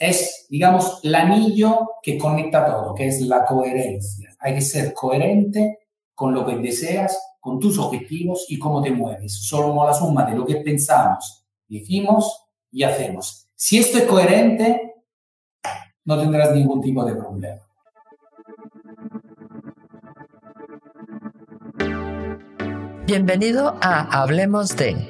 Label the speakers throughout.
Speaker 1: es, digamos, el anillo que conecta todo, que es la coherencia. Hay que ser coherente con lo que deseas, con tus objetivos y cómo te mueves. Somos la suma de lo que pensamos, decimos y hacemos. Si esto es coherente, no tendrás ningún tipo de problema.
Speaker 2: Bienvenido a Hablemos de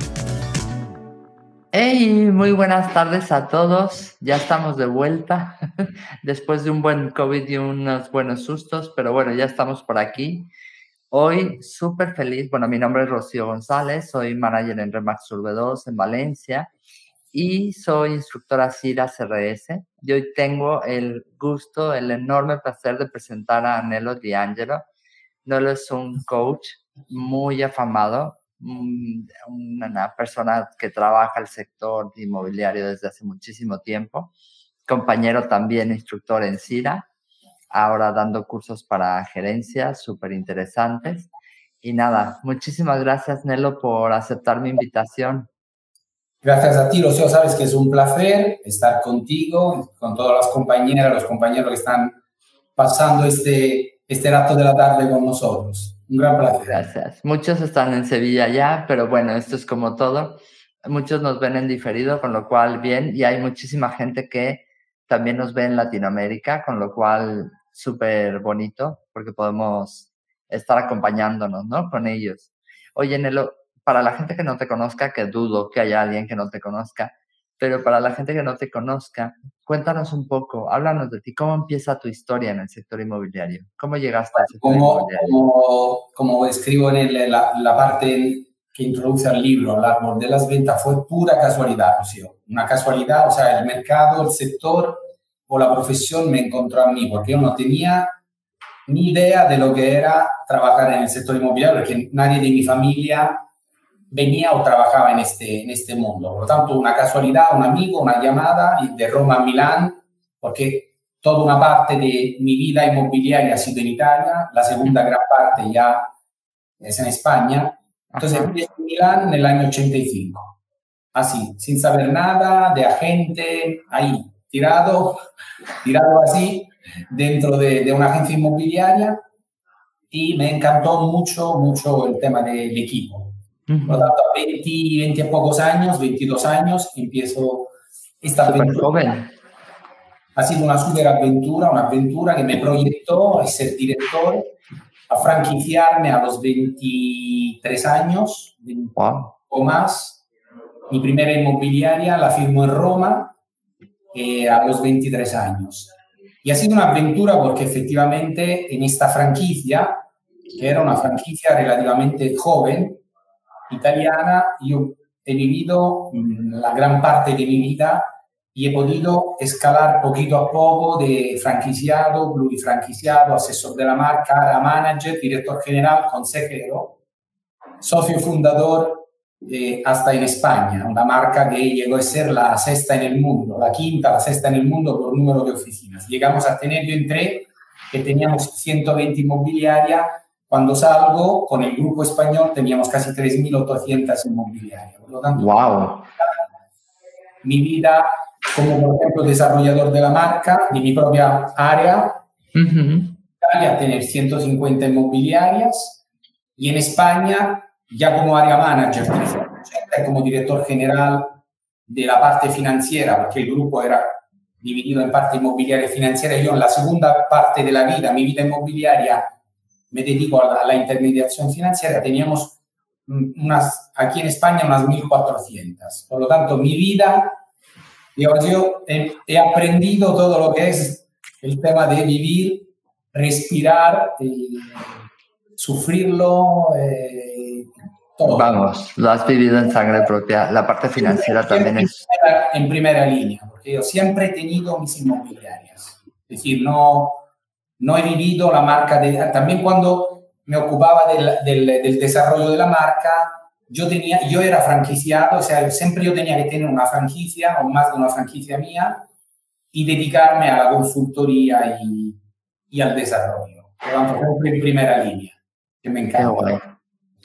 Speaker 2: Hey, muy buenas tardes a todos. Ya estamos de vuelta después de un buen COVID y unos buenos sustos, pero bueno, ya estamos por aquí. Hoy súper feliz. Bueno, mi nombre es Rocío González, soy manager en Remax Urbe 2 en Valencia y soy instructora CIRA CRS. Y hoy tengo el gusto, el enorme placer de presentar a Nelo D'Angelo. Nelo es un coach muy afamado, una persona que trabaja el sector inmobiliario desde hace muchísimo tiempo, compañero también instructor en CIRA, ahora dando cursos para gerencia súper interesantes. Y nada, muchísimas gracias Nelo por aceptar mi invitación.
Speaker 1: Gracias a ti, Rocío, sabes que es un placer estar contigo, con todas las compañeras, los compañeros que están pasando este, este rato de la tarde con nosotros. Un.
Speaker 2: Gracias. Muchos están en Sevilla ya, pero bueno, esto es como todo. Muchos nos ven en diferido, con lo cual bien, y hay muchísima gente que también nos ve en Latinoamérica, con lo cual súper bonito, porque podemos estar acompañándonos, ¿no? Con ellos. Oye, Nelo, para la gente que no te conozca, que dudo que haya alguien que no te conozca, pero para la gente que no te conozca, cuéntanos un poco, háblanos de ti, ¿cómo empieza tu historia en el sector inmobiliario? ¿Cómo llegaste al sector inmobiliario?
Speaker 1: Como, como escribo en la, la, parte que introduce al libro, el árbol de las ventas, fue pura casualidad, Rocío. Una casualidad, o sea, el mercado, el sector o la profesión me encontró a mí, porque yo no tenía ni idea de lo que era trabajar en el sector inmobiliario, porque nadie de mi familia venía o trabajaba en este, en este mundo. Por lo tanto, una casualidad, un amigo, una llamada de Roma a Milán, porque toda una parte de mi vida inmobiliaria ha sido en Italia, la segunda gran parte ya es en España. Entonces empiezo en Milán en el año 85. Así, sin saber nada, de agente, ahí, tirado, tirado así, dentro de, de una agencia inmobiliaria. Y me encantó mucho, mucho el tema del equipo por lo tanto, a 20, 20 pocos años, 22 años, empiezo esta aventura. Ha sido una super aventura, una aventura que me proyectó a ser director, a franquiciarme a los 23 años o más. Mi primera inmobiliaria la firmó en Roma eh, a los 23 años. Y ha sido una aventura porque efectivamente en esta franquicia, que era una franquicia relativamente joven, italiana, yo he vivido mm, la gran parte de mi vida y he podido escalar poquito a poco de franquiciado, plurifranquiciado, asesor de la marca, manager, director general, consejero, socio fundador eh, hasta en España, una marca que llegó a ser la sexta en el mundo, la quinta, la sexta en el mundo por número de oficinas. Llegamos a tener, yo entré, que teníamos 120 inmobiliarias cuando salgo, con el grupo español teníamos casi 3.800 inmobiliarias. Por lo tanto,
Speaker 2: wow.
Speaker 1: mi vida como, por ejemplo, desarrollador de la marca, de mi propia área, uh a tener 150 inmobiliarias y en España, ya como área manager, como director general de la parte financiera, porque el grupo era dividido en parte inmobiliaria y financiera, yo en la segunda parte de la vida, mi vida inmobiliaria, me dedico a la, intermediación financiera, teníamos unas, aquí en España unas 1.400. Por lo tanto, mi vida, digamos, yo he, aprendido todo lo que es el tema de vivir, respirar, eh, sufrirlo, eh, todo.
Speaker 2: Vamos, lo has vivido en sangre propia. La parte financiera también es...
Speaker 1: en primera línea, porque yo siempre he tenido mis inmobiliarias. Es decir, no no he vivido la marca de... También cuando me ocupaba del, del, del desarrollo de la marca, yo, tenía, yo era franquiciado, o sea, siempre yo tenía que tener una franquicia o más de una franquicia mía y dedicarme a la consultoría y, y al desarrollo. Pero en primera línea, que me encanta.
Speaker 2: Qué guay.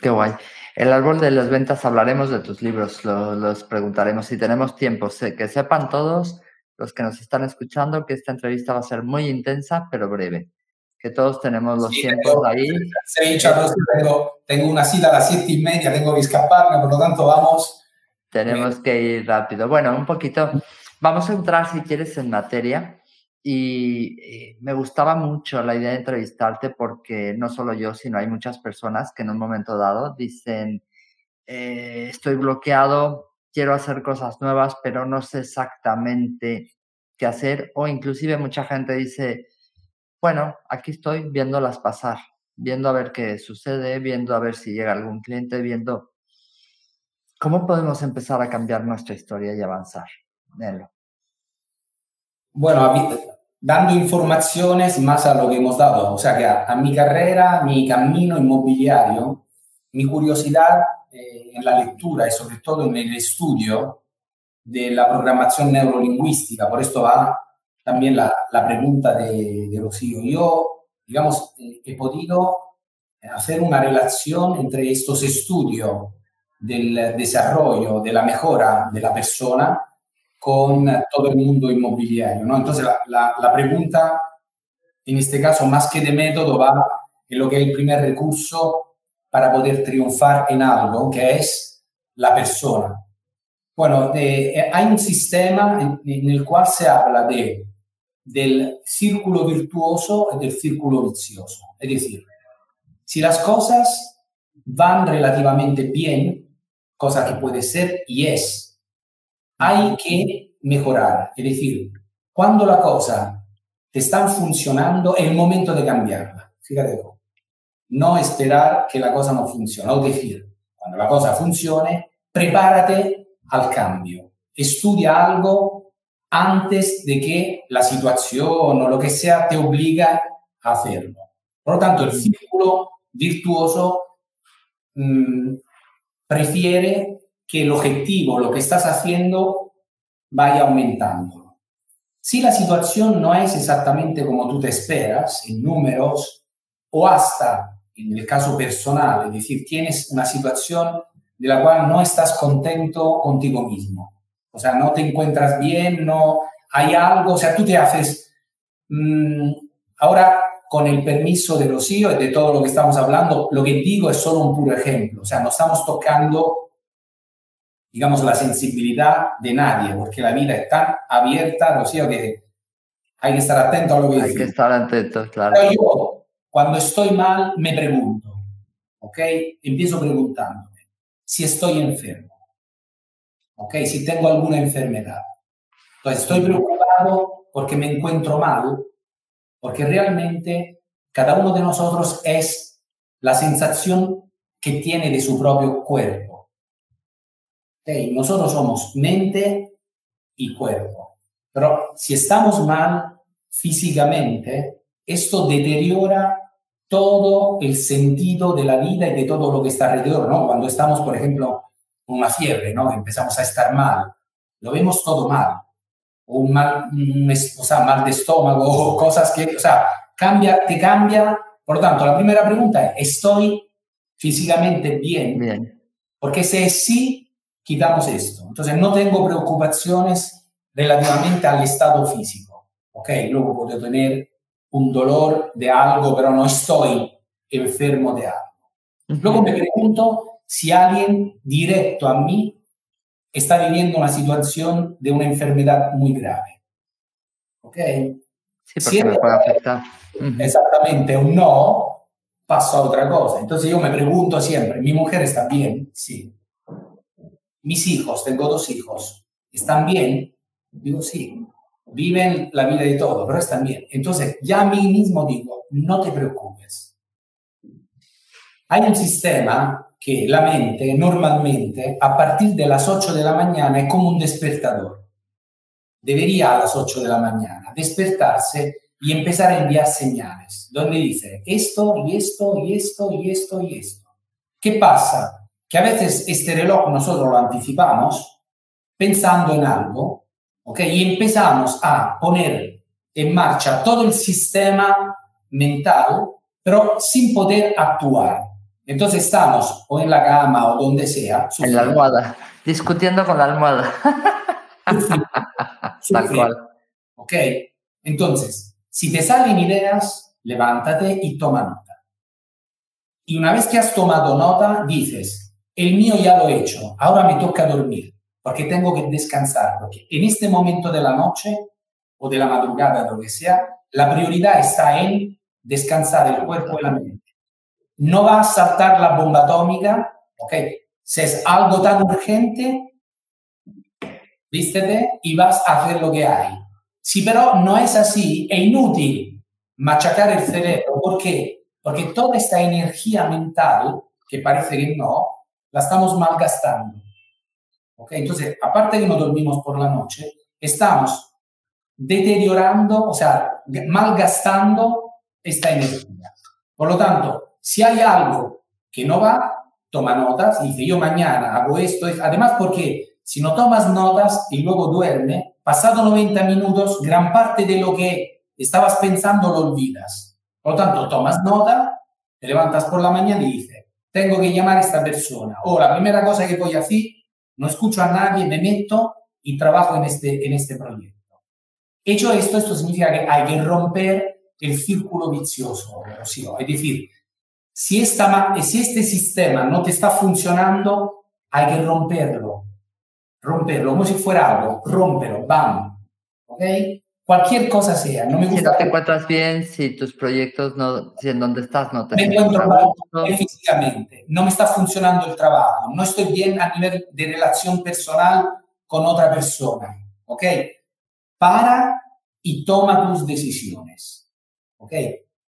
Speaker 2: Qué guay. El árbol de las ventas hablaremos de tus libros, lo, los preguntaremos si tenemos tiempo. Sé, que sepan todos los que nos están escuchando que esta entrevista va a ser muy intensa, pero breve. Que todos tenemos los tiempos tengo, ahí.
Speaker 1: tengo, tengo, una cita a las siete y media, tengo que escaparme, por lo tanto vamos.
Speaker 2: Tenemos que ir rápido. Bueno, un poquito. Vamos a entrar, si quieres, en materia. Y eh, me gustaba mucho la idea de entrevistarte porque no solo yo, sino hay muchas personas que en un momento dado dicen, eh, estoy bloqueado, quiero hacer cosas nuevas, pero no sé exactamente qué hacer. O inclusive mucha gente dice, bueno, aquí estoy viéndolas pasar, viendo a ver qué sucede, viendo a ver si llega algún cliente, viendo cómo podemos empezar a cambiar nuestra historia y avanzar. Nelo.
Speaker 1: Bueno, dando informaciones más a lo que hemos dado. O sea que a, a mi carrera, mi camino inmobiliario, mi curiosidad eh, en la lectura y sobre todo en el estudio de la programación neurolingüística. Por esto va también la, la pregunta de, de, Rocío. Yo, digamos, eh, he podido hacer una relación entre estos estudios del desarrollo, de la mejora de la persona con todo el mundo inmobiliario. ¿no? Entonces, la, la, la, pregunta, en este caso, más que de método, va en lo que es el primer recurso para poder triunfar en algo, que es la persona. Bueno, de, hay un sistema en, en, el cual se habla de, del círculo virtuoso y del círculo vicioso. Es decir, si las cosas van relativamente bien, cosa que puede ser y es hay que mejorar. Es decir, cuando la cosa te está funcionando, es el momento de cambiarla. Fíjate. No esperar que la cosa no funcione. Es decir, cuando la cosa funcione, prepárate al cambio. Estudia algo antes de que la situación o lo que sea te obliga a hacerlo. Por lo tanto, el círculo virtuoso mmm, prefiere que el objetivo, lo que estás haciendo, vaya aumentando. Si la situación no es exactamente como tú te esperas, en números, o hasta en el caso personal, es decir, tienes una situación de la cual no estás contento contigo mismo, o sea, no te encuentras bien, no hay algo, o sea, tú te haces, mmm, ahora con el permiso de Rocío y de todo lo que estamos hablando, lo que digo es solo un puro ejemplo, o sea, no estamos tocando digamos, la sensibilidad de nadie, porque la vida es tan abierta, Rocío, que hay que estar atento a lo que
Speaker 2: Hay que estar atento, claro.
Speaker 1: Pero yo, cuando estoy mal, me pregunto, ¿ok? Empiezo preguntándome si estoy enfermo, ¿ok? Si tengo alguna enfermedad. Entonces, estoy preocupado porque me encuentro mal, porque realmente cada uno de nosotros es la sensación que tiene de su propio cuerpo. Okay, nosotros somos mente y cuerpo. Pero si estamos mal físicamente, esto deteriora todo el sentido de la vida y de todo lo que está alrededor, ¿no? Cuando estamos, por ejemplo, con una fiebre, ¿no? Empezamos a estar mal, lo vemos todo mal. O un mal, un, o sea, mal de estómago, o cosas que, o sea, cambia, te cambia. Por lo tanto, la primera pregunta es, ¿estoy físicamente bien?
Speaker 2: Bien.
Speaker 1: Porque si es sí, quitamos esto. Entonces no tengo preocupaciones relativamente al estado físico. Ok, luego puedo tener un dolor de algo, pero no estoy enfermo de algo. Luego me pregunto si alguien directo a mí está viviendo una situación de una enfermedad muy grave. ¿Ok?
Speaker 2: Sí, porque si me puede afectar.
Speaker 1: Exactamente, un no, paso a otra cosa. Entonces yo me pregunto siempre, ¿mi mujer está bien? Sí mis hijos, tengo dos hijos, ¿están bien? Digo, sí, viven la vida de todo, pero están bien. Entonces, ya a mí mismo digo, no te preocupes. Hay un sistema que la mente normalmente a partir de las 8 de la mañana es como un despertador. Debería a las 8 de la mañana despertarse y empezar a enviar señales, donde dice esto y esto y esto y esto y esto. ¿Qué pasa? Que a veces este reloj nosotros lo anticipamos pensando en algo, ¿ok? Y empezamos a poner en marcha todo el sistema mental, pero sin poder actuar. Entonces estamos o en la cama o donde sea.
Speaker 2: En la almohada, discutiendo con la almohada. Tal cual.
Speaker 1: Ok, entonces, si te salen ideas, levántate y toma nota. Y una vez que has tomado nota, dices, el mío ya lo he hecho, ahora me toca dormir, porque tengo que descansar, porque en este momento de la noche o de la madrugada, que sea, la prioridad está en descansar el cuerpo y la mente. No va a saltar la bomba atómica, ¿ok? Si es algo tan urgente, vístete y vas a hacer lo que hay. Si pero no es así, es inútil machacar el cerebro. ¿Por qué? Porque toda esta energía mental, que parece que no, la estamos malgastando. ¿Ok? Entonces, aparte de no dormimos por la noche, estamos deteriorando, o sea, malgastando esta energía. Por lo tanto, si hay algo que no va, toma notas y dice, yo mañana hago esto. Además, porque si no tomas notas y luego duerme, pasado 90 minutos, gran parte de lo que estabas pensando lo olvidas. Por lo tanto, tomas nota, te levantas por la mañana y dices, tengo que llamar a esta persona. O la primera cosa que voy a hacer, no escucho a nadie, me meto y trabajo en este, en este proyecto. Hecho esto, esto significa que hay que romper el círculo vicioso, es decir, si, esta, si este sistema no te está funcionando, hay que romperlo, romperlo como si fuera algo, rómpelo, bam, ¿ok? Cualquier cosa sea, no me gusta.
Speaker 2: Si no te encuentras bien, si tus proyectos no, si en donde estás no te
Speaker 1: Me encuentro mal físicamente, no me está funcionando el trabajo, no estoy bien a nivel de relación personal con otra persona, ¿ok? para y toma tus decisiones. ¿Ok?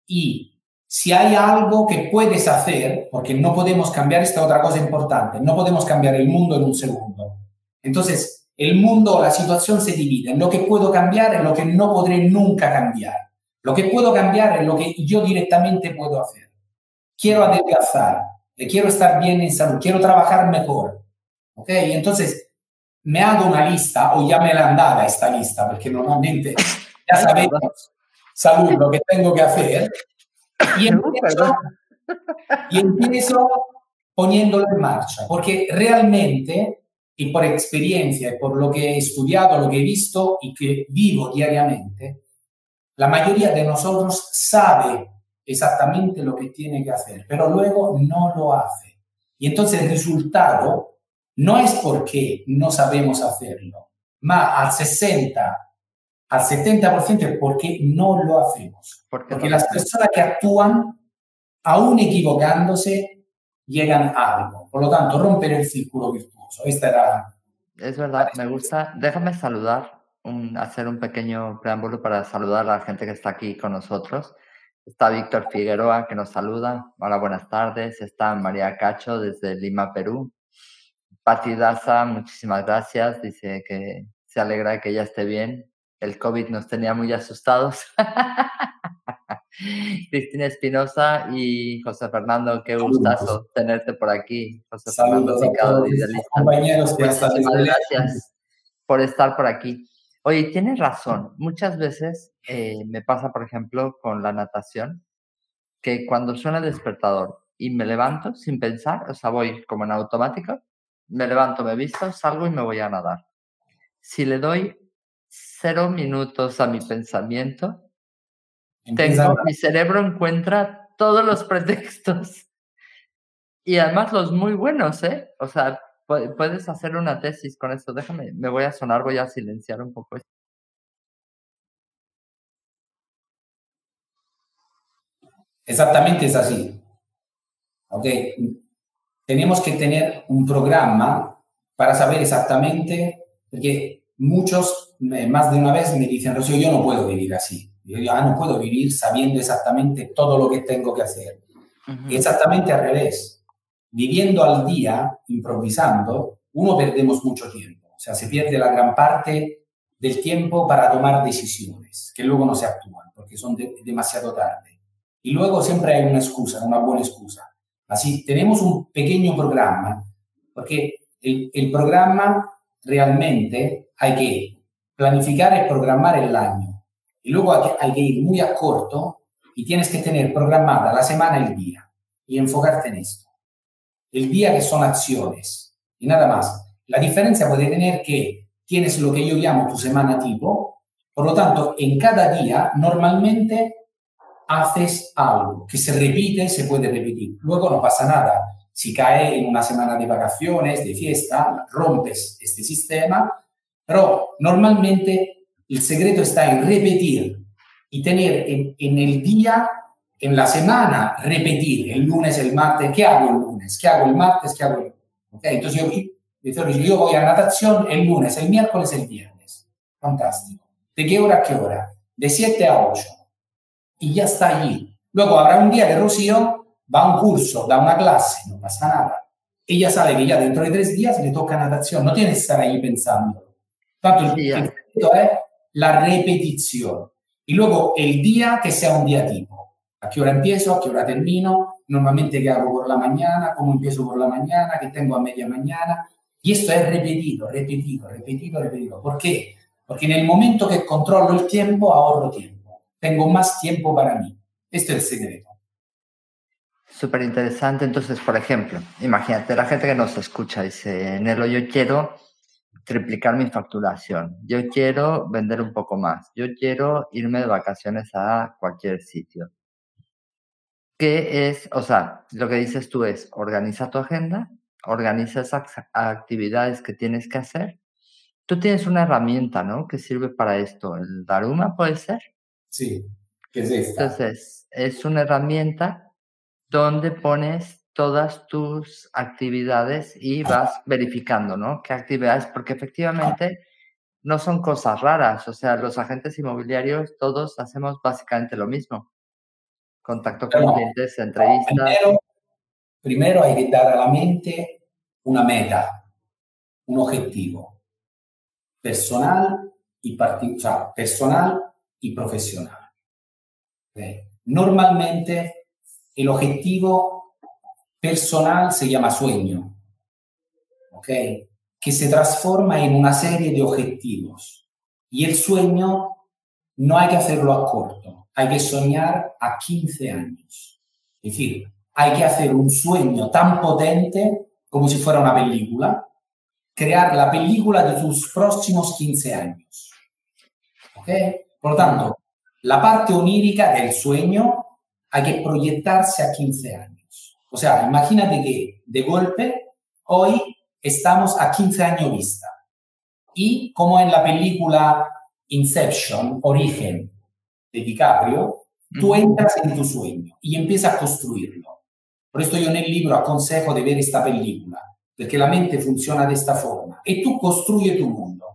Speaker 1: Y si hay algo que puedes hacer, porque no podemos cambiar esta otra cosa importante, no podemos cambiar el mundo en un segundo. Entonces, el mundo, la situación se divide en lo que puedo cambiar y lo que no podré nunca cambiar. Lo que puedo cambiar es lo que yo directamente puedo hacer. Quiero adelgazar, quiero estar bien en salud, quiero trabajar mejor. ¿Ok? Entonces, me hago una lista o ya me la han dado esta lista, porque normalmente ya sabemos, salud, lo que tengo que hacer, y empiezo, y empiezo poniéndolo en marcha, porque realmente, y por experiencia, y por lo que he estudiado, lo que he visto y que vivo diariamente, la mayoría de nosotros sabe exactamente lo que tiene que hacer, pero luego no lo hace. Y entonces el resultado no es porque no sabemos hacerlo, más al 60, al 70% es porque no lo hacemos. Porque, las personas que actúan, aún equivocándose, llegan a algo. Por lo tanto, romper el círculo virtuoso. Esta era...
Speaker 2: Es verdad, me gusta. Déjame saludar, hacer un pequeño preámbulo para saludar a la gente que está aquí con nosotros. Está Víctor Figueroa que nos saluda. Hola, buenas tardes. Está María Cacho desde Lima, Perú. Pati Daza, muchísimas gracias. Dice que se alegra que ya esté bien. El COVID nos tenía muy asustados. Cristina Espinosa y José Fernando, qué gustazo tenerte por aquí. José
Speaker 1: Fernando Picado, compañeros que
Speaker 2: gracias por estar por aquí. Oye, tienes razón. Muchas veces eh, me pasa, por ejemplo, con la natación, que cuando suena el despertador y me levanto sin pensar, o sea, voy como en automático, me levanto, me visto, salgo y me voy a nadar. Si le doy cero minutos a mi pensamiento, tengo, mi cerebro encuentra todos los pretextos. Y además los muy buenos, ¿eh? O sea, puedes hacer una tesis con esto. Déjame, me voy a sonar, voy a silenciar un poco esto.
Speaker 1: Exactamente es así. Ok, tenemos que tener un programa para saber exactamente, porque muchos más de una vez me dicen, Rocío, yo no puedo vivir así. Yo digo, ah, no puedo vivir sabiendo exactamente todo lo que tengo que hacer. Exactamente al revés. Viviendo al día, improvisando, uno perdemos mucho tiempo. O sea, se pierde la gran parte del tiempo para tomar decisiones, que luego no se actúan porque son demasiado tarde. Y luego siempre hay una excusa, una buena excusa. Así, tenemos un pequeño programa, porque el, el programa realmente hay que planificar y programar el año. Y luego hay que, ir muy a corto y tienes que tener programada la semana y el día y enfocarte en esto. El día que son acciones y nada más. La diferencia puede tener que tienes lo que yo llamo tu semana tipo, por lo tanto, en cada día normalmente haces algo que se repite, se puede repetir. Luego no pasa nada. Si cae en una semana de vacaciones, de fiesta, rompes este sistema, pero normalmente el secreto está en repetir y tener en, el día, en la semana, repetir el lunes, el martes, ¿qué hago el lunes? ¿Qué hago el martes? ¿Qué hago el ¿Okay? Entonces yo, yo voy a natación el lunes, el miércoles, el viernes. Fantástico. ¿De qué hora a qué hora? De 7 a 8 y ya está allí. Luego habrá un día que Rocío va a un curso, da una clase, no pasa nada. Ella sabe que ya dentro de tres días le toca natación, no tiene que estar ahí pensando. Tanto el, el es la repetición. Y luego el día que sea un día tipo. ¿A qué hora empiezo? ¿A qué hora termino? Normalmente qué hago por la mañana, cómo empiezo por la mañana, qué tengo a media mañana. Y esto es repetido, repetido, repetido, repetido. ¿Por qué? Porque en el momento que controlo el tiempo, ahorro tiempo tengo más tiempo para mí. Este es el secreto.
Speaker 2: Súper interesante. Entonces, por ejemplo, imagínate, la gente que nos escucha dice, Nelo, yo quiero triplicar mi facturación, yo quiero vender un poco más, yo quiero irme de vacaciones a cualquier sitio. ¿Qué es? O sea, lo que dices tú es, organiza tu agenda, organiza esas actividades que tienes que hacer. Tú tienes una herramienta, ¿no? Que sirve para esto. ¿El Daruma puede ser?
Speaker 1: Sí, ¿qué es esta?
Speaker 2: Entonces, es una herramienta donde pones todas tus actividades y vas verificando, ¿no? ¿Qué actividades? Porque efectivamente no son cosas raras, o sea, los agentes inmobiliarios todos hacemos básicamente lo mismo. Contacto con clientes, entrevistas.
Speaker 1: Primero, primero hay que dar a la mente una meta, un objetivo personal y particular, personal y profesional. Normalmente el objetivo personal se llama sueño, ¿okay? que se transforma en una serie de objetivos. Y el sueño no hay que hacerlo a corto, hay que soñar a 15 años. Es decir, hay que hacer un sueño tan potente como si fuera una película, crear la película de tus próximos 15 años. ¿Ok? Por lo tanto, la parte onírica del sueño hay que proyectarse a 15 años. O sea, imagínate que de golpe hoy estamos a 15 años vista. Y como en la película Inception, Origen, de DiCaprio, tú entras en tu sueño y empiezas a construirlo. Por esto yo en el libro aconsejo de ver esta película, porque la mente funciona de esta forma. Y tú construyes tu mundo,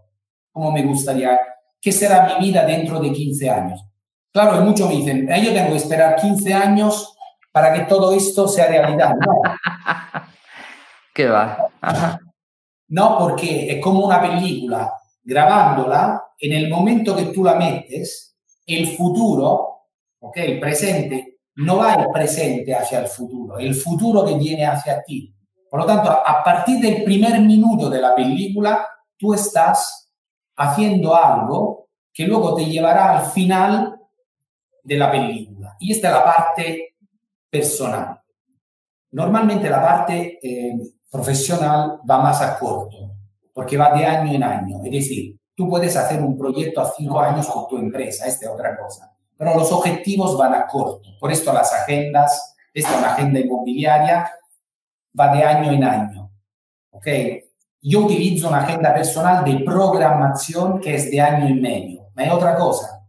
Speaker 1: como me gustaría ¿qué será mi vida dentro de 15 años? Claro, y muchos me dicen, eh, yo tengo que esperar 15 años para que todo esto sea realidad. No.
Speaker 2: ¿Qué va?
Speaker 1: No, porque es como una película, grabándola, en el momento que tú la metes, el futuro, ¿ok? El presente, no va el presente hacia el futuro, el futuro que viene hacia ti. Por lo tanto, a partir del primer minuto de la película, tú estás haciendo algo que luego te llevará al final de la película. Y esta es la parte personal. Normalmente la parte eh, profesional va más a corto, porque va de año en año. Es decir, tú puedes hacer un proyecto a cinco años con tu empresa, esta es otra cosa. Pero los objetivos van a corto. Por esto las agendas, esta es una agenda inmobiliaria, va de año en año. ¿Ok? Yo utilizo una agenda personal de programación que es de año y medio. Me hay otra cosa.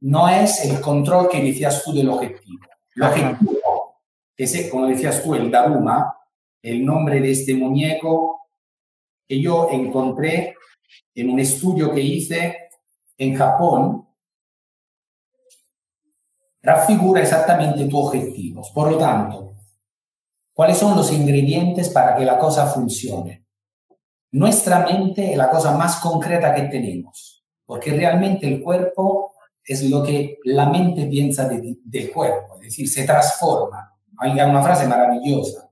Speaker 1: No es el control que decías tú del objetivo. El objetivo, que es, como decías tú, el Daruma, el nombre de este muñeco que yo encontré en un estudio que hice en Japón, raffigura exactamente tus objetivos. Por lo tanto, ¿cuáles son los ingredientes para que la cosa funcione? Nuestra mente es la cosa más concreta que tenemos. porque realmente el cuerpo es lo que la mente piensa del cuerpo, es decir, se transforma. Hay una frase maravillosa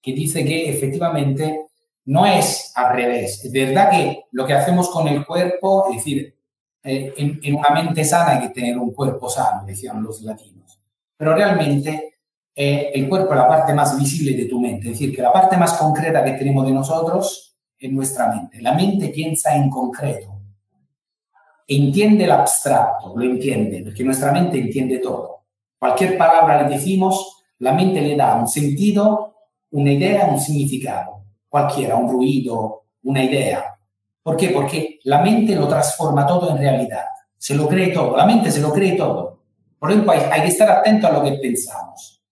Speaker 1: que dice que efectivamente no es al revés. Es verdad que lo que hacemos con el cuerpo, es decir, eh, en, una mente sana hay que tener un cuerpo sano, decían los latinos. Pero realmente eh, el cuerpo es la parte más visible de tu mente, es decir, que la parte más concreta que tenemos de nosotros es nuestra mente. La mente piensa en concreto, entiende el abstracto, lo entiende, porque nuestra mente entiende todo. Cualquier palabra le decimos, la mente le da un sentido, una idea, un significado, cualquiera, un ruido, una idea. ¿Por qué? Porque la mente lo transforma todo en realidad, se lo cree todo, la mente se lo cree todo. Por ejemplo, hay, hay que estar atento a lo que pensamos.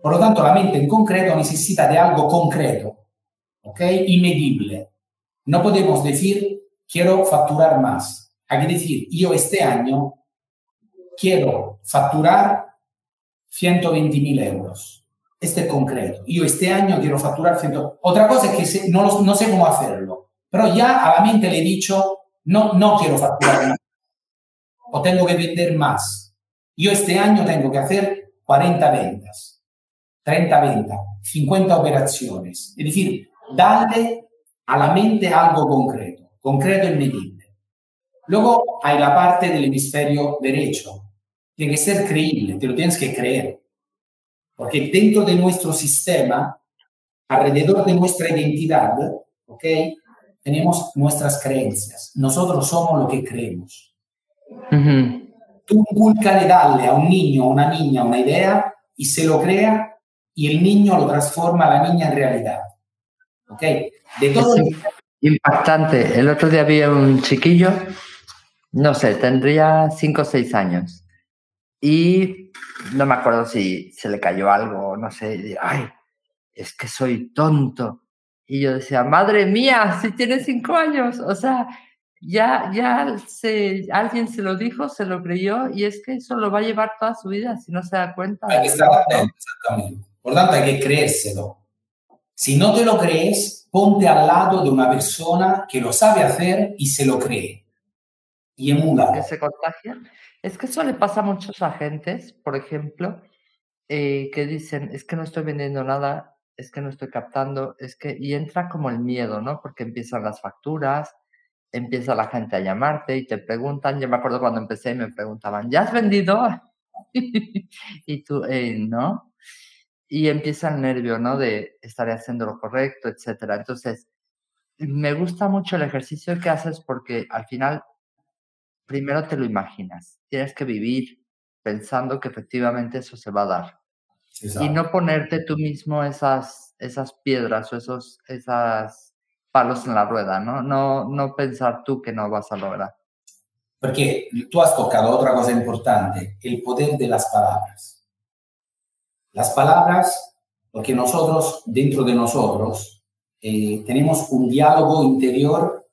Speaker 1: Por lo tanto, la mente en concreto necesita de algo concreto, ¿ok? Y medible. No podemos decir quiero facturar más. Hay que decir, yo este año quiero facturar 120 mil euros. Este es concreto. Yo este año quiero facturar 100. Otra cosa es que no, no sé cómo hacerlo, pero ya a la mente le he dicho, no, no quiero facturar más. O tengo que vender más. Yo este año tengo que hacer 40 ventas, 30 ventas, 50 operaciones. Es decir, darle a la mente algo concreto concreto y medible. Luego hay la parte del hemisferio derecho. Tiene que ser creíble, te lo tienes que creer. Porque dentro de nuestro sistema, alrededor de nuestra identidad, ¿ok? Tenemos nuestras creencias. Nosotros somos lo que creemos. Tú inculcale darle a un niño o una niña una idea y se lo crea y el niño lo transforma a la niña en realidad. ¿Ok? De todo
Speaker 2: Impactante. El otro día vi un chiquillo, no sé, tendría cinco o seis años. Y no me acuerdo si se le cayó algo, no sé. Y, Ay, es que soy tonto. Y yo decía, madre mía, si tiene cinco años. O sea, ya, ya se, alguien se lo dijo, se lo creyó, y es que eso lo va a llevar toda su vida si no se da cuenta.
Speaker 1: Hay que exactamente. Por tanto, hay que creérselo. Si no te lo crees, ponte al lado de una persona que lo sabe hacer y se lo cree. Y emula.
Speaker 2: Que se contagia. Es que eso le pasa a muchos agentes, por ejemplo, eh, que dicen, es que no estoy vendiendo nada, es que no estoy captando, es que, y entra como el miedo, ¿no? Porque empiezan las facturas, empieza la gente a llamarte y te preguntan, yo me acuerdo cuando empecé y me preguntaban, ¿ya has vendido? y tú, eh, no, y empieza el nervio, ¿no? De estar haciendo lo correcto, etcétera. Entonces, me gusta mucho el ejercicio que haces porque al final, primero te lo imaginas. Tienes que vivir pensando que efectivamente eso se va a dar. Y no ponerte tú mismo esas, esas piedras o esos esas palos en la rueda, ¿no? ¿no? No pensar tú que no vas a lograr.
Speaker 1: Porque tú has tocado otra cosa importante, el poder de las palabras. Las palabras, porque nosotros, dentro de nosotros, eh, tenemos un diálogo interior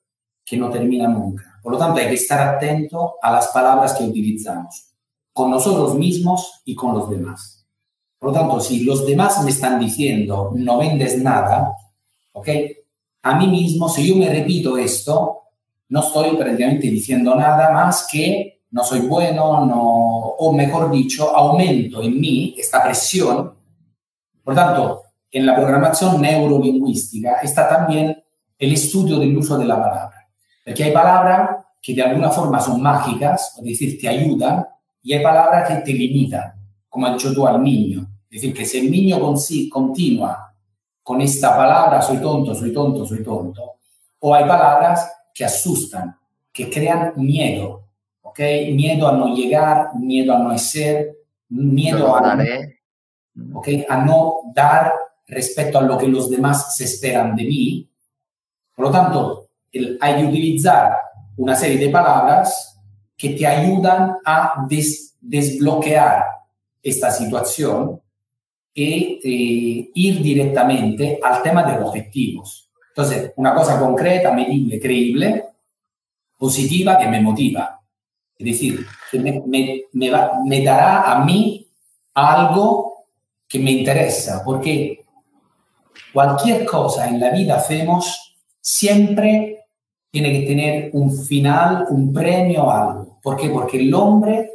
Speaker 1: que no termina nunca. Por lo tanto, hay que estar atento a las palabras que utilizamos, con nosotros mismos y con los demás. Por lo tanto, si los demás me están diciendo no vendes nada, ¿ok? A mí mismo, si yo me repito esto, no estoy prácticamente diciendo nada más que no soy bueno, no, o mejor dicho, aumento en mí esta presión. Por tanto, en la programación neurolingüística está también el estudio del uso de la palabra. Porque hay palabras que de alguna forma son mágicas, es decir, te ayudan, y hay palabras que te limitan, como has dicho tú al niño. Es decir, que si el niño continúa con esta palabra, soy tonto, soy tonto, soy tonto, o hay palabras que asustan, que crean miedo, Miedo a no llegar, miedo a no ser, miedo a, a no dar respecto a lo que los demás se esperan de mí. Por lo tanto, hay que utilizar una serie de palabras que te ayudan a desbloquear esta situación y eh, ir directamente al tema de los objetivos. Entonces, una cosa concreta, medible, creíble, positiva que me motiva. Es decir, que me, dará a mí algo que me interesa, porque cualquier cosa en la vida hacemos siempre tiene que tener un final, un premio, algo. ¿Por qué? Porque el hombre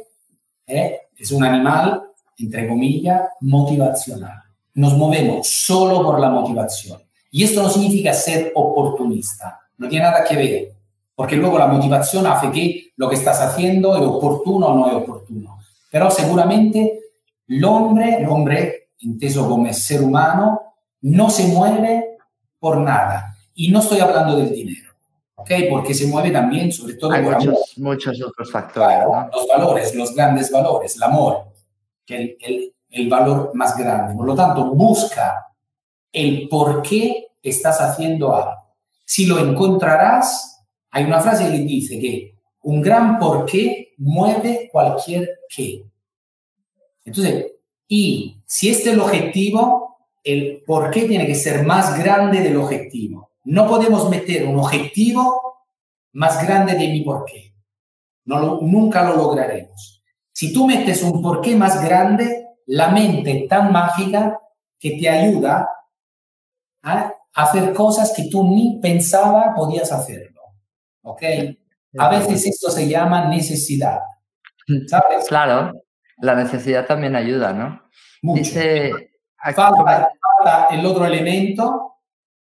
Speaker 1: ¿eh? es un animal, entre comillas, motivacional. Nos movemos solo por la motivación. Y esto no significa ser oportunista, no tiene nada que ver, porque luego la motivación hace que lo que estás haciendo es oportuno o no es oportuno. Pero seguramente el hombre, el hombre, inteso como ser humano, no se mueve por nada. Y no estoy hablando del dinero, ¿ok? Porque se mueve también, sobre todo,
Speaker 2: Hay
Speaker 1: por
Speaker 2: muchos,
Speaker 1: amor.
Speaker 2: muchos otros factores. ¿no?
Speaker 1: los valores, los grandes valores, el amor, que es el, el- el valor más grande. Por lo tanto, busca el por qué estás haciendo algo. Si lo encontrarás, hay una frase que dice que un gran por qué mueve cualquier qué. Entonces, y si este es el objetivo, el por qué tiene que ser más grande del objetivo. No podemos meter un objetivo más grande de mi por qué. No nunca lo lograremos. Si tú metes un porqué más grande, la mente es tan mágica que te ayuda a hacer cosas que tú ni pensaba podías hacerlo. ¿Ok? A veces esto se llama necesidad. ¿Sabes?
Speaker 2: Claro, la necesidad también ayuda, ¿no?
Speaker 1: Mucho.
Speaker 2: Dice,
Speaker 1: Falta, falta el otro elemento,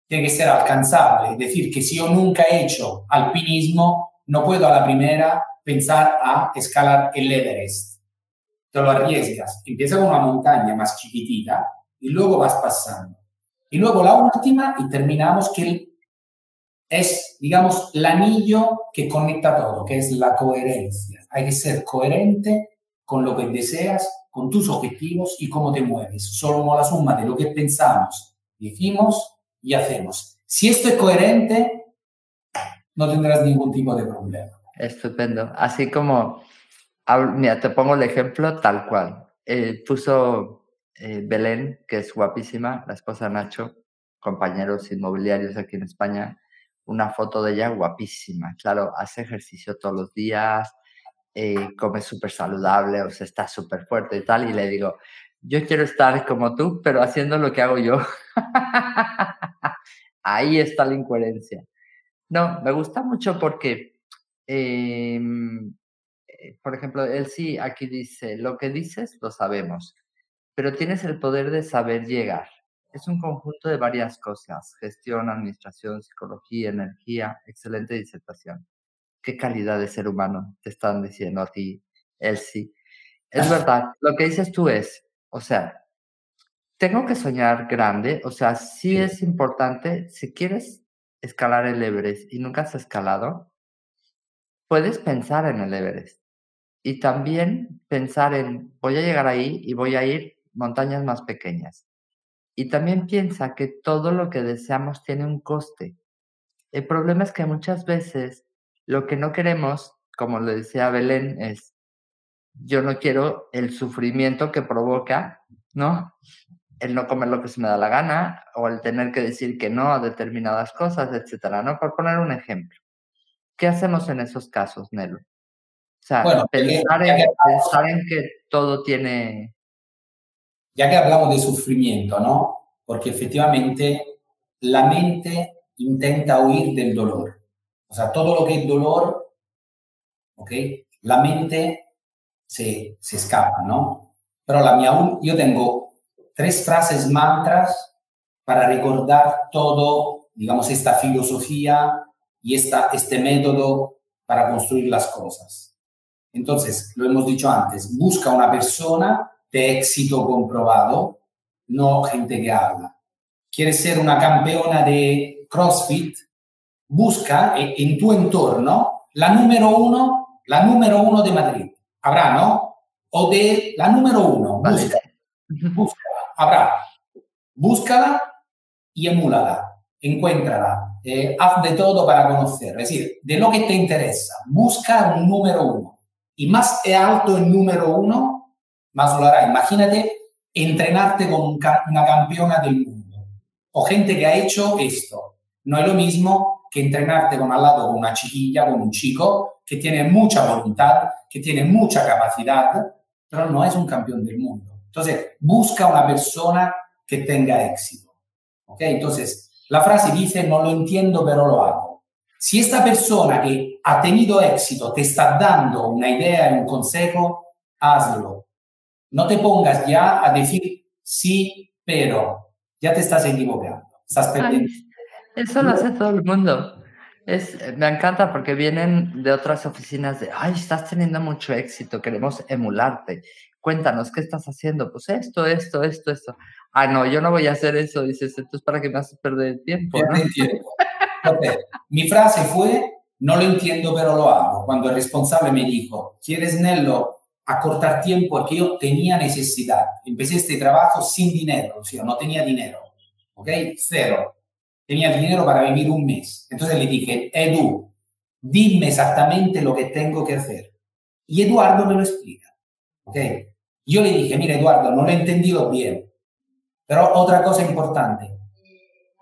Speaker 1: tiene que ser alcanzable. Es decir, que si yo nunca he hecho alpinismo, no puedo a la primera pensar a escalar el Everest. Te lo arriesgas. Empieza con una montaña más chiquitita y luego vas pasando. Y luego la última y terminamos que el- es, digamos, el anillo que conecta todo, que es la coherencia. Hay que ser coherente con lo que deseas, con tus objetivos y cómo te mueves. Somos la suma de lo que pensamos, decimos y hacemos. Si esto es coherente, no tendrás ningún tipo de problema.
Speaker 2: Estupendo. Así como, mira, te pongo el ejemplo tal cual. Eh, puso eh, Belén, que es guapísima, la esposa de Nacho, compañeros inmobiliarios aquí en España, una foto de ella guapísima. Claro, hace ejercicio todos los días, eh, come súper saludable, o sea, está súper fuerte y tal. Y le digo, yo quiero estar como tú, pero haciendo lo que hago yo. Ahí está la incoherencia. No, me gusta mucho porque, em, eh, por ejemplo, él sí aquí dice, lo que dices lo sabemos, pero tienes el poder de saber llegar. Es un conjunto de varias cosas, gestión, administración, psicología, energía, excelente disertación. ¿Qué calidad de ser humano te están diciendo a ti, Elsie? Es verdad, lo que dices tú es, o sea, tengo que soñar grande, o sea, sí
Speaker 1: Sí.
Speaker 2: es importante, si quieres escalar el Everest y nunca has escalado, puedes pensar en el Everest y también pensar en, voy a llegar ahí y voy a ir montañas más pequeñas. Y también piensa que todo lo que deseamos tiene un coste. El problema es que muchas veces lo que no queremos, como le decía Belén, es, yo no quiero el sufrimiento que provoca, ¿no? El no comer lo que se me da la gana o el tener que decir que no a determinadas cosas, etcétera, ¿no? Por poner un ejemplo. ¿Qué hacemos en esos casos, Nelo? O sea,
Speaker 1: Bueno,
Speaker 2: pensar, en, pensar en que todo tiene...
Speaker 1: Ya que hablamos de sufrimiento, ¿no? Porque efectivamente la mente intenta huir del dolor. O sea, todo lo que es dolor, ¿ok? La mente se, se escapa, ¿no? Pero la mía, yo tengo tres frases mantras para recordar todo, digamos, esta filosofía y esta, este método para construir las cosas. Entonces, lo hemos dicho antes, busca una persona de éxito comprobado, no gente que habla. ¿Quieres ser una campeona de CrossFit? Busca eh, en tu entorno la número uno, la número uno de Madrid. Habrá, ¿no? O de la número uno.
Speaker 2: Vale.
Speaker 1: Busca, búscala, habrá. Búscala y emúlala, encuéntrala, eh, haz de todo para conocer. Es decir, de lo que te interesa, busca un número uno. Y más es alto el número uno, más lo hará. Imagínate entrenarte con una campeona del mundo o gente que ha hecho esto. No es lo mismo que entrenarte con al lado con una chiquilla, con un chico que tiene mucha voluntad, que tiene mucha capacidad, pero no es un campeón del mundo. Entonces, busca una persona que tenga éxito. ¿Ok? Entonces, la frase dice, no lo entiendo, pero lo hago. Si esta persona que ha tenido éxito te está dando una idea y un consejo, hazlo. No te pongas ya a decir sí, pero ya te estás equivocando. Estás perdiendo.
Speaker 2: eso lo hace todo el mundo. Es, me encanta porque vienen de otras oficinas de, ay, estás teniendo mucho éxito, queremos emularte. Cuéntanos, ¿qué estás haciendo? Pues esto, esto, esto, esto. Ah, no, yo no voy a hacer eso. Dices, entonces, ¿para qué me haces perder tiempo? ¿no?
Speaker 1: Mi frase fue, no lo entiendo, pero lo hago. Cuando el responsable me dijo, ¿quieres, Nello, acortar tiempo? Porque yo tenía necesidad. Empecé este trabajo sin dinero, o sea, no tenía dinero. ¿Ok? Cero tenía dinero para vivir un mes. Entonces le dije, Edu, dime exactamente lo que tengo que hacer. Y Eduardo me lo explica. ¿Ok? Yo le dije, mira Eduardo, no lo he entendido bien. Pero otra cosa importante,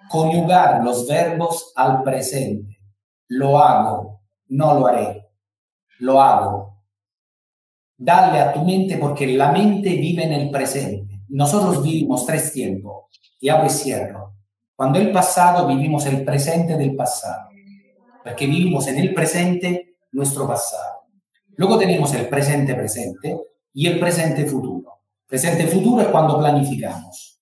Speaker 1: conjugar los verbos al presente. Lo hago, no lo haré. Lo hago. Dale a tu mente porque la mente vive en el presente. Nosotros vivimos tres tiempos. Y abro y cierro. Cuando el pasado vivimos el presente del pasado, porque vivimos en el presente nuestro pasado. Luego tenemos el presente presente y el presente futuro. Presente futuro es cuando planificamos.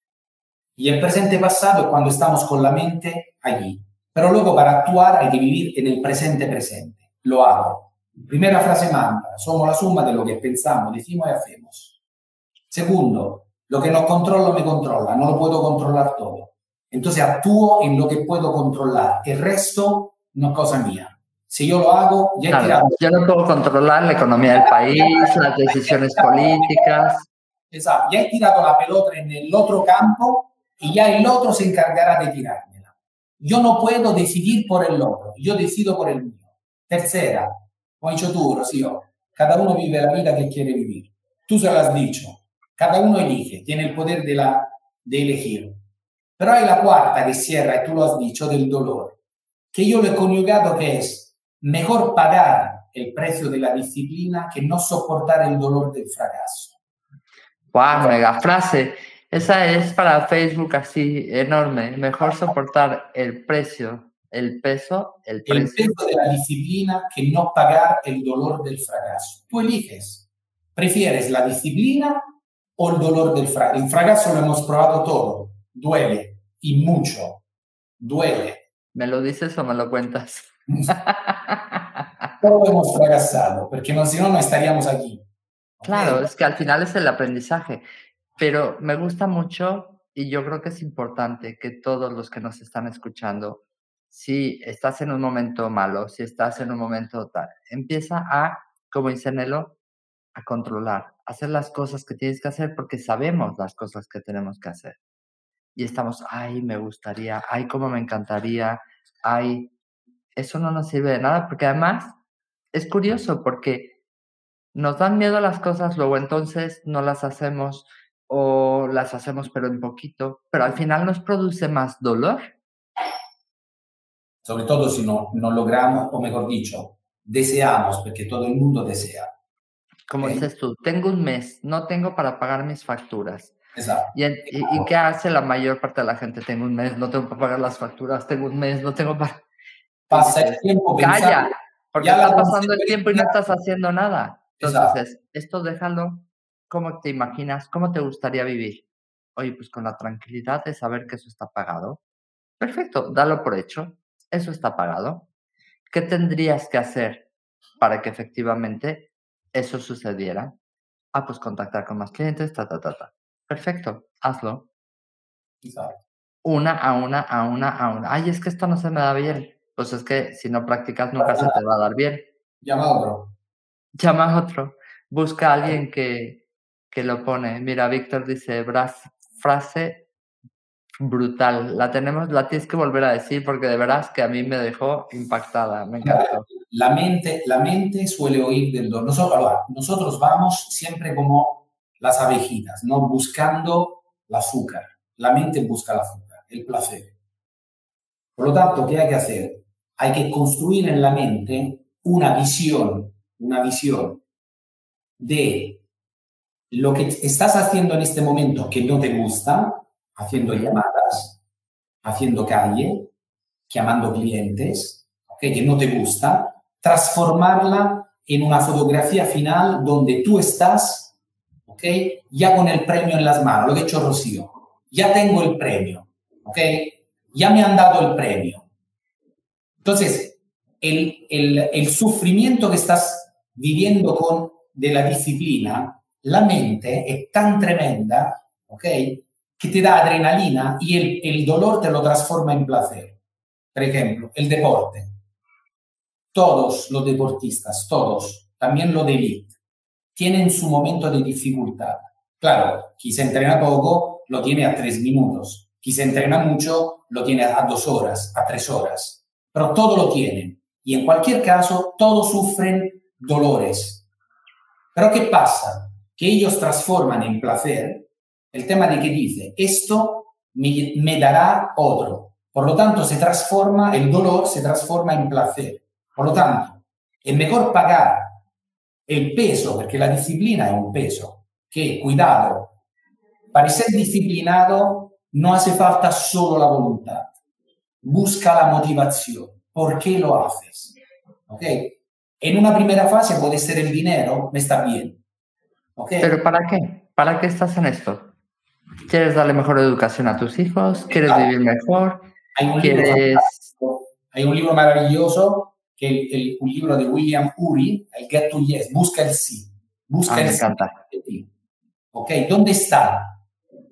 Speaker 1: Y el presente pasado es cuando estamos con la mente allí. Pero luego para actuar hay que vivir en el presente presente. Lo hago. Primera frase manda, somos la suma de lo que pensamos, decimos y hacemos. Segundo, lo que no controlo me controla, no lo puedo controlar todo. Entonces actúo en lo que puedo controlar. El resto no es cosa mía. Si yo lo hago, ya he tirado.
Speaker 2: Yo no puedo controlar la economía del país, las decisiones políticas.
Speaker 1: Exacto. Ya he tirado la pelota en el otro campo y ya el otro se encargará de tirármela. Yo no puedo decidir por el otro, yo decido por el mío. Tercera, ha dicho tú, Rocío, cada uno vive la vida que quiere vivir. Tú se lo has dicho. Cada uno elige, tiene el poder de, la, de elegir. Pero hay la cuarta que cierra, y tú lo has dicho, del dolor, que yo lo he conyugado que es mejor pagar el precio de la disciplina que no soportar el dolor del fracaso.
Speaker 2: ¡Wow! Mega frase. Esa es para Facebook así, enorme. Mejor soportar el precio, el peso, el precio.
Speaker 1: El peso de la disciplina que no pagar el dolor del fracaso. Tú eliges. ¿Prefieres la disciplina o el dolor del fracaso? El fracaso lo hemos probado todo duele y mucho. Duele.
Speaker 2: ¿Me lo dices o me lo cuentas?
Speaker 1: Todos hemos fracasado, porque no, si no, no estaríamos aquí.
Speaker 2: Claro, es que al final es el aprendizaje. Pero me gusta mucho y yo creo que es importante que todos los que nos están escuchando, si estás en un momento malo, si estás en un momento tal, empieza a, como dice Nelo, a controlar, hacer las cosas que tienes que hacer porque sabemos las cosas que tenemos que hacer y estamos, ay, me gustaría, ay, cómo me encantaría, ay, eso no nos sirve de nada, porque además es curioso, porque nos dan miedo las cosas, luego entonces no las hacemos o las hacemos pero en poquito, pero al final nos produce más dolor.
Speaker 1: Sobre todo si no, no logramos, o mejor dicho, deseamos, porque todo el mundo desea.
Speaker 2: Como dices tú, tengo un mes, no tengo para pagar mis facturas
Speaker 1: Exacto.
Speaker 2: ¿Y, y, qué hace la mayor parte de la gente? Tengo un mes, no tengo para pagar las facturas, tengo un mes, no tengo para...
Speaker 1: Pasa el tiempo
Speaker 2: Calla, porque ya está pasando el tiempo y no estás haciendo nada. Entonces, esto déjalo, ¿cómo te imaginas? ¿Cómo te gustaría vivir? Oye, pues con la tranquilidad de saber que eso está pagado. Perfecto, dalo por hecho. Eso está pagado. ¿Qué tendrías que hacer para que efectivamente eso sucediera? Ah, pues contactar con más clientes, ta, ta, ta, ta. Perfecto, hazlo. Una a una, a una, a una. Ay, es que esto no se me da bien. Pues es que si no practicas nunca se te va a dar bien.
Speaker 1: Llama a otro.
Speaker 2: Llama a otro. Busca a alguien que, que lo pone. Mira, Víctor dice, frase brutal. La tenemos, la tienes que volver a decir porque de veras que a mí me dejó impactada. Me encantó.
Speaker 1: La mente, la mente suele oír del dolor. Nosotros, nosotros vamos siempre como las abejitas, ¿no? Buscando el azúcar. La mente busca el azúcar, el placer. Por lo tanto, ¿qué hay que hacer? Hay que construir en la mente una visión, una visión de lo que estás haciendo en este momento que no te gusta, haciendo llamadas, haciendo calle, llamando clientes, ¿ok? que no te gusta, transformarla en una fotografía final donde tú estás, ¿ok? Ya con el premio en las manos, lo que ha hecho Rocío. Ya tengo el premio, ¿ok? Ya me han dado el premio. Entonces, el, el, el sufrimiento que estás viviendo con, de la disciplina, la mente es tan tremenda, ¿ok? Que te da adrenalina y el, dolor te lo transforma en placer. Por ejemplo, el deporte. Todos los deportistas, todos, también los de elite, tienen su momento de dificultad. Claro, quien se entrena poco lo tiene a tres minutos, quien se entrena mucho lo tiene a dos horas, a tres horas, pero todo lo tienen. Y en cualquier caso, todos sufren dolores. Pero ¿qué pasa? Que ellos transforman en placer el tema de que dice, esto me, me dará otro. Por lo tanto, se transforma, el dolor se transforma en placer. Por lo tanto, es mejor pagar el peso, porque la disciplina es un peso, que, cuidado, para ser disciplinado no hace falta solo la voluntad. Busca la motivación. ¿Por qué lo haces? ¿Ok? En una primera fase puede ser el dinero, me está bien. ¿Ok?
Speaker 2: ¿Pero para qué? ¿Para qué estás en esto? ¿Quieres darle mejor educación a tus hijos? ¿Quieres vivir mejor?
Speaker 1: Hay un, libro, Hay un libro maravilloso, que el, el, un libro de William Ury, el Get to Yes, busca el sí. Busca
Speaker 2: Ah,
Speaker 1: el
Speaker 2: me
Speaker 1: sí.
Speaker 2: encanta.
Speaker 1: ¿Ok? ¿Dónde está?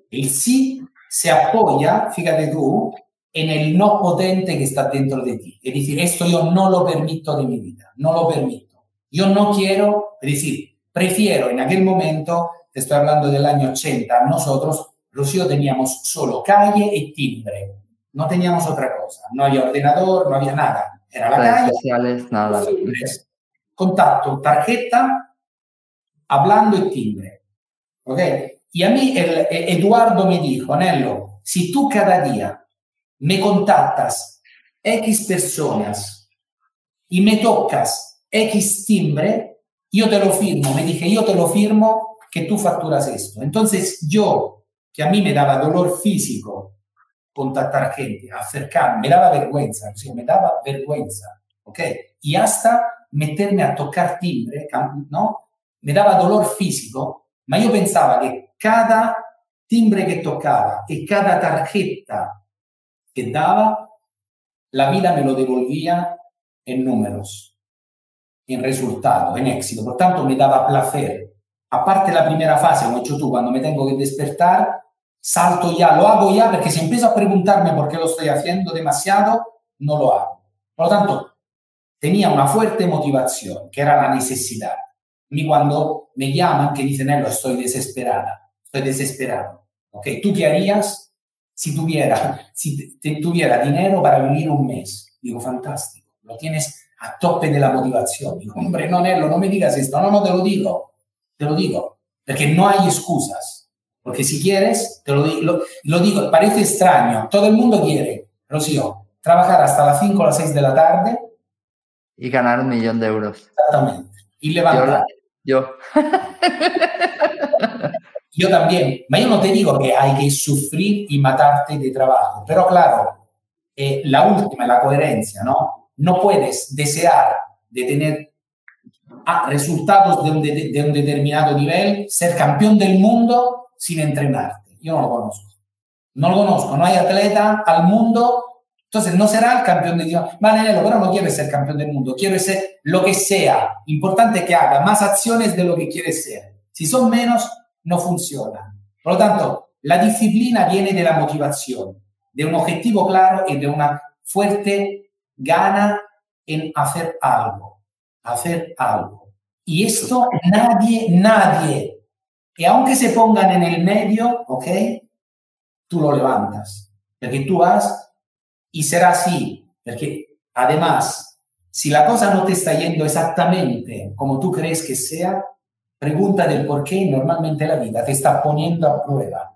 Speaker 1: El sí se apoya, fíjate tú, en el no potente que está dentro de ti. Es decir, esto yo no lo permito de mi vida, no lo permito. Yo no quiero, es decir, prefiero en aquel momento, te estoy hablando del año 80, nosotros, Rocío, teníamos solo calle y timbre. No teníamos otra cosa. No había ordenador, no había nada. Era la
Speaker 2: Redes
Speaker 1: calle,
Speaker 2: sociales, nada.
Speaker 1: timbres. Contacto, tarjeta, hablando y timbre. ¿Ok? Y a mí el, el Eduardo me dijo, Nello, si tú cada día me contactas X personas y me tocas X timbre, yo te lo firmo. Me dije, yo te lo firmo que tú facturas esto. Entonces yo, que a mí me daba dolor físico contactar gente, acercarme, me daba vergüenza, o sea, me daba ¿ok? Y hasta meterme a tocar timbre, ¿no? Me daba dolor físico, ma io pensaba che cada timbre che toccava e cada tarjeta che dava, la vida me lo devolvía en números, en resultado, en éxito. Por tanto, me daba placer. Aparte la primera fase, como he hecho tú, cuando me tengo que despertar, salto ya, lo hago ya, porque si empiezo a preguntarme por qué lo estoy haciendo demasiado, no lo hago. Por lo tanto, tenía una fuerte motivación, que era la necesidad. Y cuando me llaman, que dicen, Nello, estoy desesperada, estoy desesperado. ¿Ok? ¿Tú qué harías si tuviera, si te- tuviera dinero para vivir un mes? Digo, fantástico, lo tienes a tope de la motivación. Digo, hombre, no, Nello, no me digas esto. No, no, te lo digo, te lo digo, porque no hay excusas. Porque si quieres, te lo, lo, lo digo, parece extraño, todo el mundo quiere, Rocío, trabajar hasta las 5 o las 6 de la tarde,
Speaker 2: Y ganar un millón de euros.
Speaker 1: exactamente, y
Speaker 2: Yo,
Speaker 1: levantar.
Speaker 2: la- yo.
Speaker 1: Yo también, ma io no te digo que hay que sufrir y matarte de trabajo, pero claro, eh, la última, la coherencia, ¿no? No puedes desear de tener ah, resultados de un, de- de un determinado nivel, ser campeón del mundo sin entrenarte. Yo no lo conozco. No lo conozco, no hay atleta al mundo, entonces no será el campeón del mundo. Vale, pero no quiero ser campeón del mundo, quiero ser lo que sea. Importante que haga más acciones de lo que quiere ser. Si son menos, no funciona. Por lo tanto, la disciplina viene de la motivación, de un objetivo claro y de una fuerte gana en hacer algo, hacer algo. Y esto nadie, nadie, que aunque se pongan en el medio, ¿ok? Tú lo levantas, porque tú vas y será así, porque además, si la cosa no te está yendo exactamente como tú crees que sea, pregunta del por qué normalmente la vida te está poniendo a prueba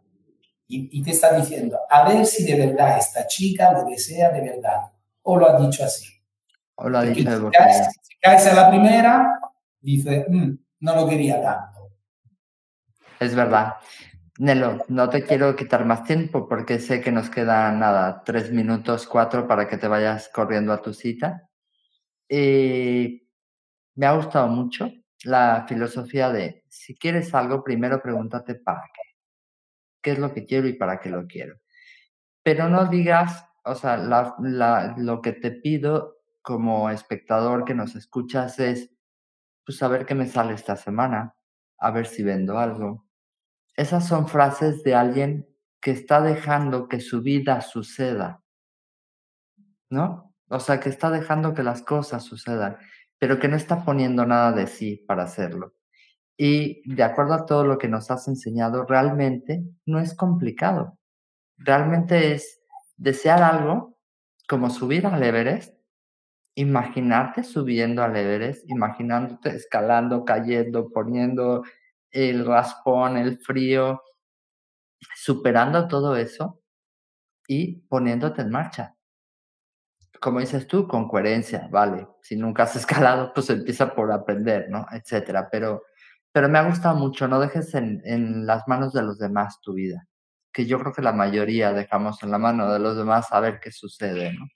Speaker 1: y, y te está diciendo, a ver si de verdad esta chica lo desea de verdad, o lo ha dicho así.
Speaker 2: O lo ha dicho de
Speaker 1: caes, si caes a la primera, dice, "Mm, no lo quería tanto.
Speaker 2: Es verdad. Nelo, no te quiero quitar más tiempo porque sé que nos quedan nada, tres minutos, cuatro para que te vayas corriendo a tu cita. eh, me ha gustado mucho la filosofía de si quieres algo, primero pregúntate para qué. ¿Qué es lo que quiero y para qué lo quiero? Pero no digas, o sea, lo que te pido como espectador que nos escuchas es, pues a ver qué me sale esta semana, a ver si vendo algo. Esas son frases de alguien que está dejando que su vida suceda, ¿no? O sea, que está dejando que las cosas sucedan, pero que no está poniendo nada de sí para hacerlo. Y de acuerdo a todo lo que nos has enseñado, realmente no es complicado. Realmente es desear algo como subir al Everest, imaginarte subiendo al Everest, imaginándote escalando, cayendo, poniendo el raspón, el frío, superando todo eso y poniéndote en marcha. Como dices tú, con coherencia, vale. Si nunca has escalado, pues empieza por aprender, ¿no? Etcétera. Pero, pero me ha gustado mucho, no dejes en, en las manos de los demás tu vida, que yo creo que la mayoría dejamos en la mano de los demás a ver qué sucede, ¿no?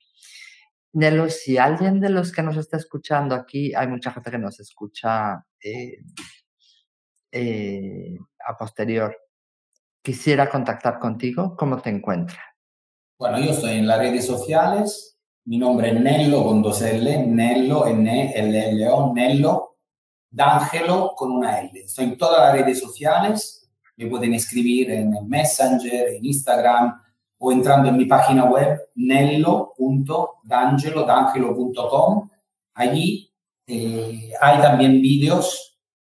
Speaker 2: Nelo, si alguien de los que nos está escuchando aquí, hay mucha gente que nos escucha eh, eh, a posterior, quisiera contactar contigo, ¿cómo te encuentra?
Speaker 1: Bueno, yo estoy en las redes sociales, mi nombre es Nello con dos L, Nello, N-L-L-O, Nello, D'Angelo con una L. Estoy en todas las redes sociales, me pueden escribir en Messenger, en Instagram o entrando en mi página web nello.d'angelo.com. Allí eh, hay también vídeos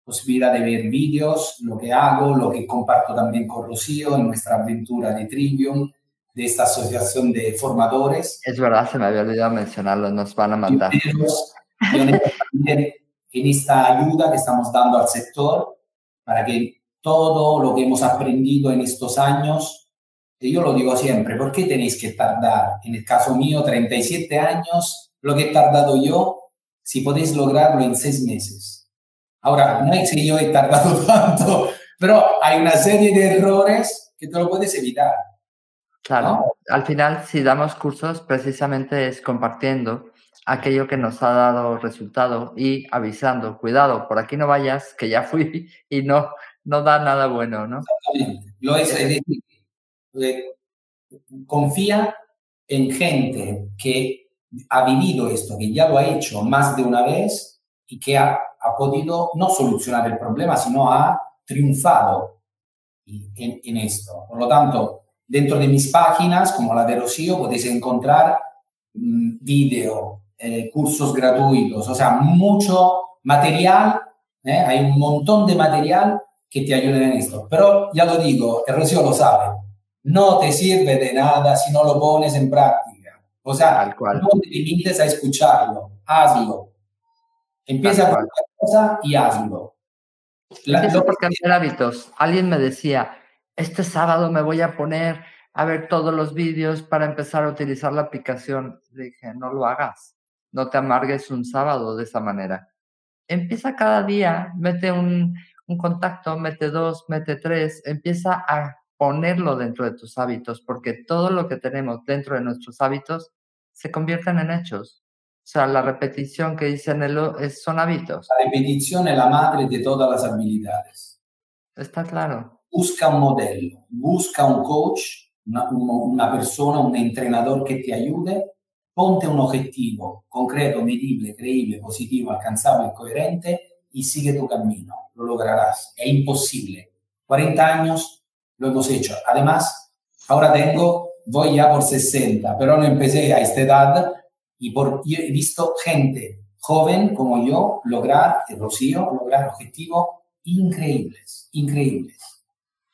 Speaker 1: posibilidad de ver vídeos, lo que hago, lo que comparto también con Rocío en nuestra aventura de Trivium, de esta asociación de formadores.
Speaker 2: Es verdad, se me había olvidado mencionarlo, nos van a mandar.
Speaker 1: en esta ayuda que estamos dando al sector para que todo lo que hemos aprendido en estos años, y yo lo digo siempre, ¿por qué tenéis que tardar? En el caso mío, 37 años, lo que he tardado yo, si podéis lograrlo en seis meses Ahora, no es que yo he tardado tanto, pero hay una serie de errores que tú lo puedes evitar.
Speaker 2: Claro, al final si damos cursos precisamente es compartiendo aquello que nos ha dado resultado y avisando, cuidado, por aquí no vayas, que ya fui y no, no da nada bueno, ¿no?
Speaker 1: Exactamente. Lo es, es decir, eh, confía en gente que ha vivido esto, que ya lo ha hecho más de una vez y que ha ha podido no solucionar el problema, sino ha triunfado en, esto. Por lo tanto, dentro de mis páginas, como la de Rocío, podéis encontrar mm, vídeo, eh, cursos gratuitos, o sea, mucho material, ¿eh? hay un montón de material que te ayuda en esto. Pero ya lo digo, el Rocío lo sabe, no te sirve de nada si no lo pones en práctica. O sea, no te limites a escucharlo, hazlo. Empieza por cosa y hazlo.
Speaker 2: Empiezo por cambiar hábitos. Alguien me decía, este sábado me voy a poner a ver todos los vídeos para empezar a utilizar la aplicación. Le dije, no lo hagas. No te amargues un sábado de esa manera. Empieza cada día, mete un, un contacto, mete dos, mete tres, empieza a ponerlo dentro de tus hábitos, porque todo lo que tenemos dentro de nuestros hábitos se convierten en hechos. O sea, la repetición que dice Nelo es, son hábitos.
Speaker 1: La repetición es la madre de todas las habilidades.
Speaker 2: Está claro.
Speaker 1: Busca un modelo, busca un coach, una, una persona, un entrenador que te ayude. Ponte un objetivo concreto, medible, creíble, positivo, alcanzable, coherente y sigue tu camino. Lo lograrás. Es imposible. 40 años lo hemos hecho. Además, ahora tengo, voy ya por 60, pero no empecé a esta edad y, por, he visto gente joven como yo lograr, el Rocío, lograr objetivos increíbles, increíbles.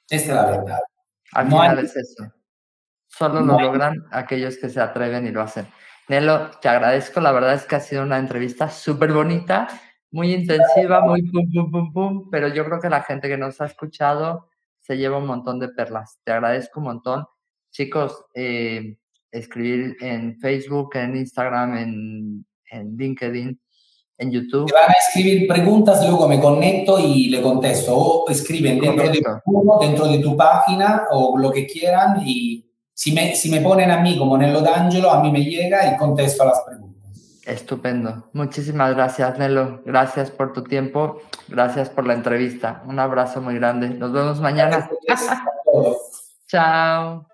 Speaker 1: Esta es la verdad.
Speaker 2: Al final es eso. Solo lo logran aquellos que se atreven y lo hacen. Nelo, te agradezco. La verdad es que ha sido una entrevista súper bonita, muy intensiva, muy pum, pum, pum, pum, pero yo creo que la gente que nos ha escuchado se lleva un montón de perlas. Te agradezco un montón. Chicos, eh, escribir en Facebook, en Instagram, en, en LinkedIn, en YouTube.
Speaker 1: Te van a escribir preguntas, luego me conecto y le contesto. O escriben dentro de, tu, dentro de tu página o lo que quieran y si me, si me ponen a mí como Nello D'Angelo, a mí me llega y contesto las preguntas.
Speaker 2: Estupendo. Muchísimas gracias, Nelo. Gracias por tu tiempo. Gracias por la entrevista. Un abrazo muy grande. Nos vemos mañana. Chao.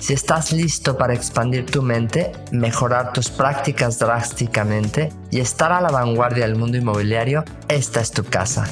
Speaker 2: Si estás listo para expandir tu mente, mejorar tus prácticas drásticamente y estar a la vanguardia del mundo inmobiliario, esta es tu casa.